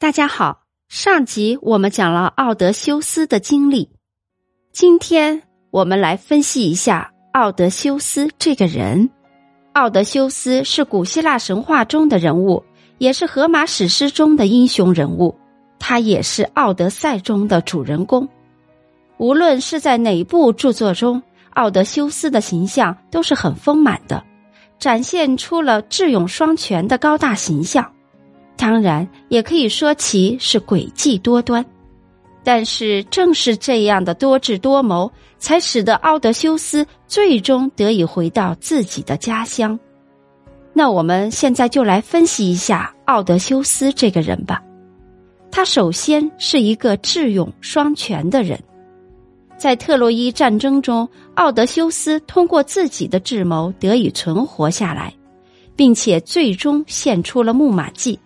大家好，上集我们讲了奥德修斯的经历，今天我们来分析一下奥德修斯这个人。奥德修斯是古希腊神话中的人物，也是荷马史诗中的英雄人物，他也是《奥德赛》中的主人公。无论是在哪部著作中，奥德修斯的形象都是很丰满的，展现出了智勇双全的高大形象。当然，也可以说其是诡计多端，但是正是这样的多智多谋，才使得奥德修斯最终得以回到自己的家乡。那我们现在就来分析一下奥德修斯这个人吧。他首先是一个智勇双全的人，在特洛伊战争中，奥德修斯通过自己的智谋得以存活下来，并且最终献出了木马计。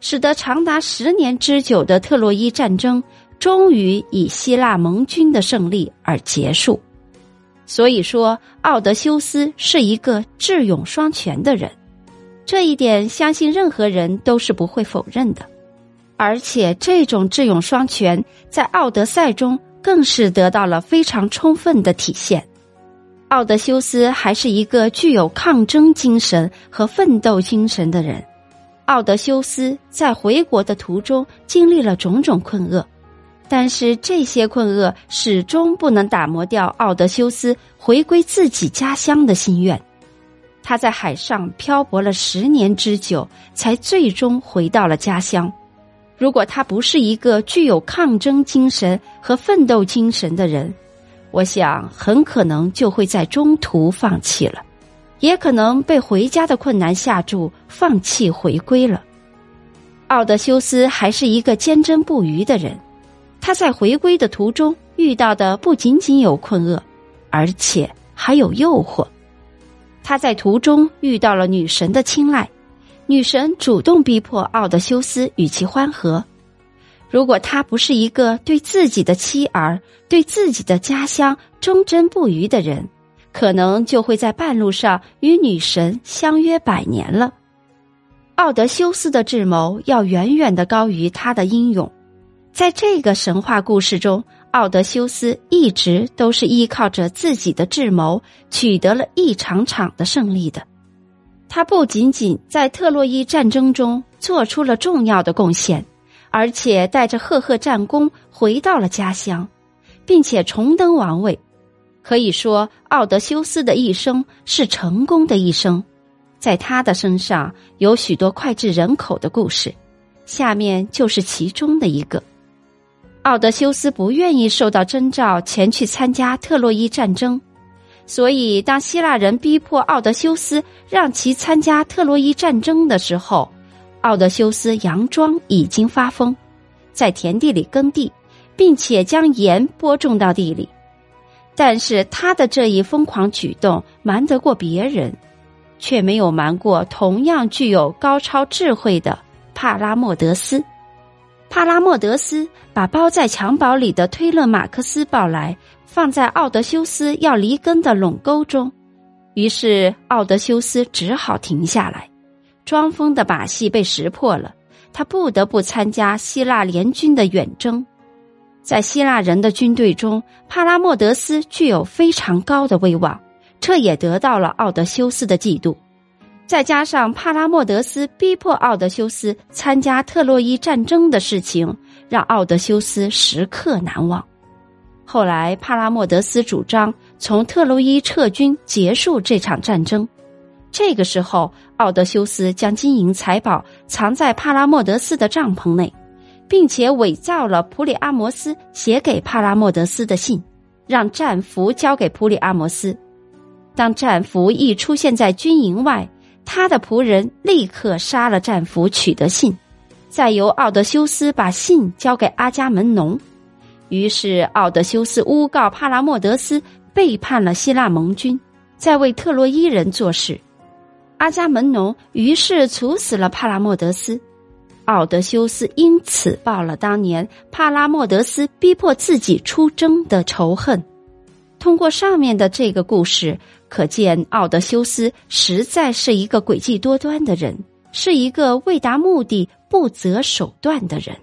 使得长达十年之久的特洛伊战争终于以希腊盟军的胜利而结束。所以说，奥德修斯是一个智勇双全的人，这一点相信任何人都是不会否认的。而且，这种智勇双全在《奥德赛》中更是得到了非常充分的体现。奥德修斯还是一个具有抗争精神和奋斗精神的人。奥德修斯在回国的途中经历了种种困厄，但是这些困厄始终不能打磨掉奥德修斯回归自己家乡的心愿。他在海上漂泊了十年之久，才最终回到了家乡。如果他不是一个具有抗争精神和奋斗精神的人，我想很可能就会在中途放弃了。也可能被回家的困难吓住，放弃回归了。奥德修斯还是一个坚贞不渝的人，他在回归的途中遇到的不仅仅有困厄，而且还有诱惑。他在途中遇到了女神的青睐，女神主动逼迫奥德修斯与其欢合。如果他不是一个对自己的妻儿、对自己的家乡忠贞不渝的人。可能就会在半路上与女神相约百年了。奥德修斯的智谋要远远的高于他的英勇，在这个神话故事中，奥德修斯一直都是依靠着自己的智谋取得了一场场的胜利的。他不仅仅在特洛伊战争中做出了重要的贡献，而且带着赫赫战功回到了家乡，并且重登王位。可以说，奥德修斯的一生是成功的一生，在他的身上有许多脍炙人口的故事，下面就是其中的一个。奥德修斯不愿意受到征召前去参加特洛伊战争，所以当希腊人逼迫奥德修斯让其参加特洛伊战争的时候，奥德修斯佯装已经发疯，在田地里耕地，并且将盐播种到地里。但是他的这一疯狂举动瞒得过别人，却没有瞒过同样具有高超智慧的帕拉莫德斯。帕拉莫德斯把包在襁褓里的推勒马克斯抱来，放在奥德修斯要离根的垄沟中。于是奥德修斯只好停下来，装疯的把戏被识破了，他不得不参加希腊联军的远征。在希腊人的军队中，帕拉莫德斯具有非常高的威望，这也得到了奥德修斯的嫉妒。再加上帕拉莫德斯逼迫奥德修斯参加特洛伊战争的事情，让奥德修斯时刻难忘。后来，帕拉莫德斯主张从特洛伊撤军，结束这场战争。这个时候，奥德修斯将金银财宝藏在帕拉莫德斯的帐篷内。并且伪造了普里阿摩斯写给帕拉莫德斯的信，让战俘交给普里阿摩斯。当战俘一出现在军营外，他的仆人立刻杀了战俘，取得信，再由奥德修斯把信交给阿伽门农。于是奥德修斯诬告帕拉莫德斯背叛了希腊盟军，在为特洛伊人做事。阿伽门农于是处死了帕拉莫德斯。奥德修斯因此报了当年帕拉莫德斯逼迫自己出征的仇恨。通过上面的这个故事，可见奥德修斯实在是一个诡计多端的人，是一个为达目的不择手段的人。